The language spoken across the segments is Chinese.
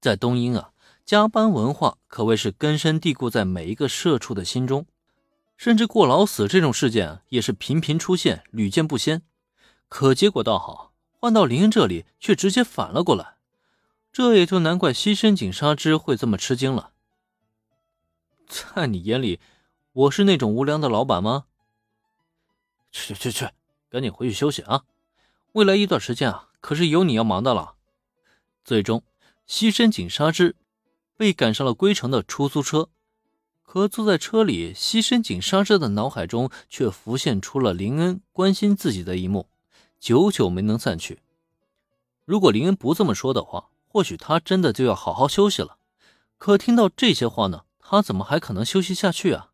在东英啊，加班文化可谓是根深蒂固在每一个社畜的心中，甚至过劳死这种事件也是频频出现，屡见不鲜。可结果倒好，换到林恩这里却直接反了过来，这也就难怪西深井纱织会这么吃惊了。在你眼里，我是那种无良的老板吗？去去去，赶紧回去休息啊！未来一段时间啊，可是有你要忙的了。最终，西深井纱织被赶上了归程的出租车。可坐在车里，西深井纱织的脑海中却浮现出了林恩关心自己的一幕。久久没能散去。如果林恩不这么说的话，或许他真的就要好好休息了。可听到这些话呢，他怎么还可能休息下去啊？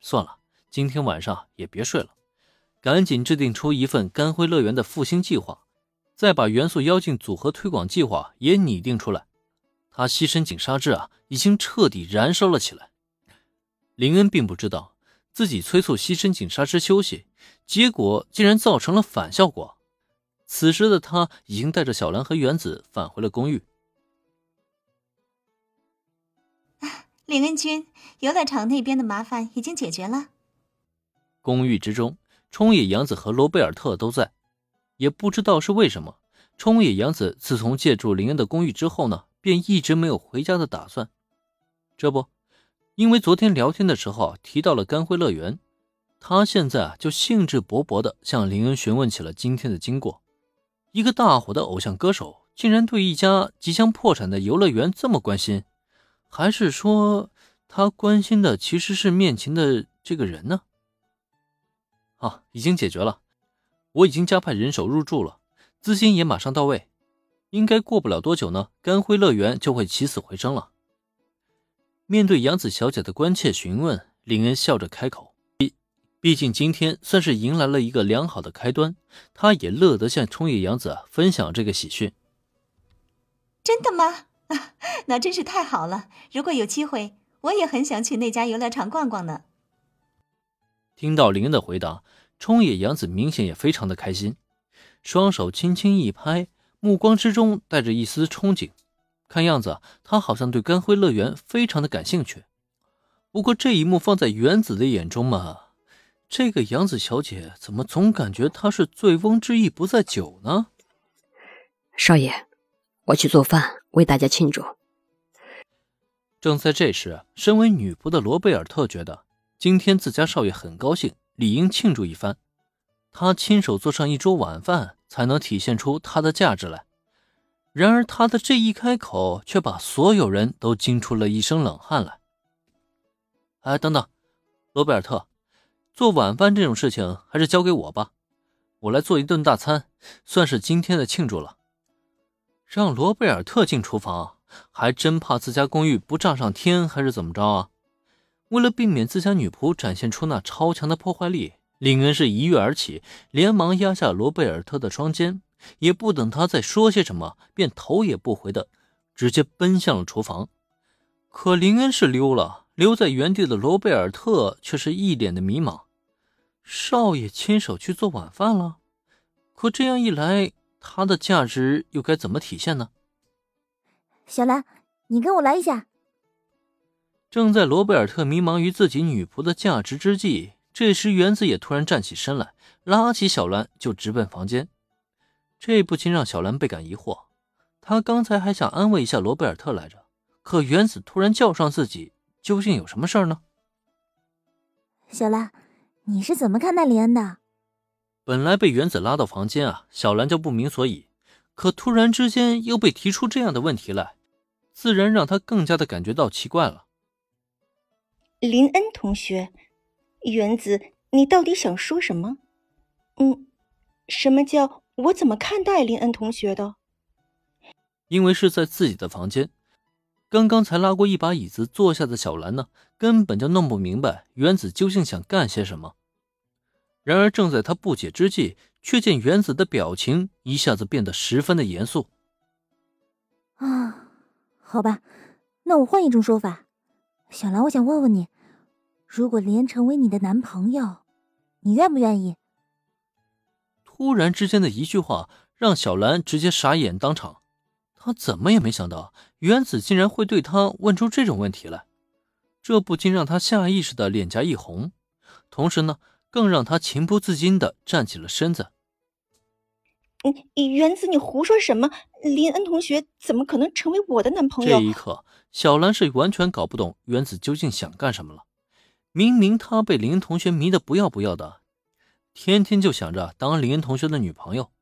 算了，今天晚上也别睡了，赶紧制定出一份干辉乐园的复兴计划，再把元素妖精组合推广计划也拟定出来。他牺牲井纱志啊，已经彻底燃烧了起来。林恩并不知道。自己催促牺牲井纱之休息，结果竟然造成了反效果。此时的他已经带着小兰和原子返回了公寓。林恩君，游乐场那边的麻烦已经解决了。公寓之中，冲野洋子和罗贝尔特都在。也不知道是为什么，冲野洋子自从借住林恩的公寓之后呢，便一直没有回家的打算。这不。因为昨天聊天的时候提到了干辉乐园，他现在啊就兴致勃勃地向林恩询问起了今天的经过。一个大火的偶像歌手竟然对一家即将破产的游乐园这么关心，还是说他关心的其实是面前的这个人呢？啊，已经解决了，我已经加派人手入住了，资金也马上到位，应该过不了多久呢，甘辉乐园就会起死回生了。面对杨子小姐的关切询问，林恩笑着开口：“毕毕竟今天算是迎来了一个良好的开端，他也乐得向冲野洋子分享这个喜讯。”“真的吗？那真是太好了！如果有机会，我也很想去那家游乐场逛逛呢。”听到林恩的回答，冲野洋子明显也非常的开心，双手轻轻一拍，目光之中带着一丝憧憬。看样子，他好像对甘辉乐园非常的感兴趣。不过这一幕放在原子的眼中嘛，这个杨子小姐怎么总感觉她是醉翁之意不在酒呢？少爷，我去做饭为大家庆祝。正在这时，身为女仆的罗贝尔特觉得今天自家少爷很高兴，理应庆祝一番。他亲手做上一桌晚饭，才能体现出他的价值来。然而，他的这一开口，却把所有人都惊出了一身冷汗来。哎，等等，罗贝尔特，做晚饭这种事情还是交给我吧，我来做一顿大餐，算是今天的庆祝了。让罗贝尔特进厨房，还真怕自家公寓不炸上天，还是怎么着啊？为了避免自家女仆展现出那超强的破坏力，林恩是一跃而起，连忙压下罗贝尔特的双肩。也不等他再说些什么，便头也不回的直接奔向了厨房。可林恩是溜了，留在原地的罗贝尔特却是一脸的迷茫。少爷亲手去做晚饭了，可这样一来，他的价值又该怎么体现呢？小兰，你跟我来一下。正在罗贝尔特迷茫于自己女仆的价值之际，这时原子也突然站起身来，拉起小兰就直奔房间。这不禁让小兰倍感疑惑，她刚才还想安慰一下罗贝尔特来着，可原子突然叫上自己，究竟有什么事儿呢？小兰，你是怎么看待林恩的？本来被原子拉到房间啊，小兰就不明所以，可突然之间又被提出这样的问题来，自然让她更加的感觉到奇怪了。林恩同学，原子，你到底想说什么？嗯，什么叫？我怎么看待林恩同学的？因为是在自己的房间，刚刚才拉过一把椅子坐下的小兰呢，根本就弄不明白原子究竟想干些什么。然而正在他不解之际，却见原子的表情一下子变得十分的严肃。啊，好吧，那我换一种说法，小兰，我想问问你，如果林恩成为你的男朋友，你愿不愿意？突然之间的一句话，让小兰直接傻眼当场。她怎么也没想到原子竟然会对她问出这种问题来，这不禁让她下意识的脸颊一红，同时呢，更让她情不自禁的站起了身子。嗯，原子，你胡说什么？林恩同学怎么可能成为我的男朋友？这一刻，小兰是完全搞不懂原子究竟想干什么了。明明他被林同学迷得不要不要的，天天就想着当林恩同学的女朋友，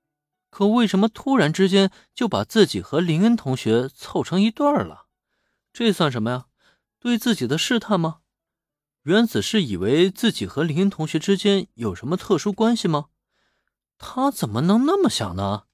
可为什么突然之间就把自己和林恩同学凑成一对儿了？这算什么呀？对自己的试探吗？原子是以为自己和林恩同学之间有什么特殊关系吗？他怎么能那么想呢？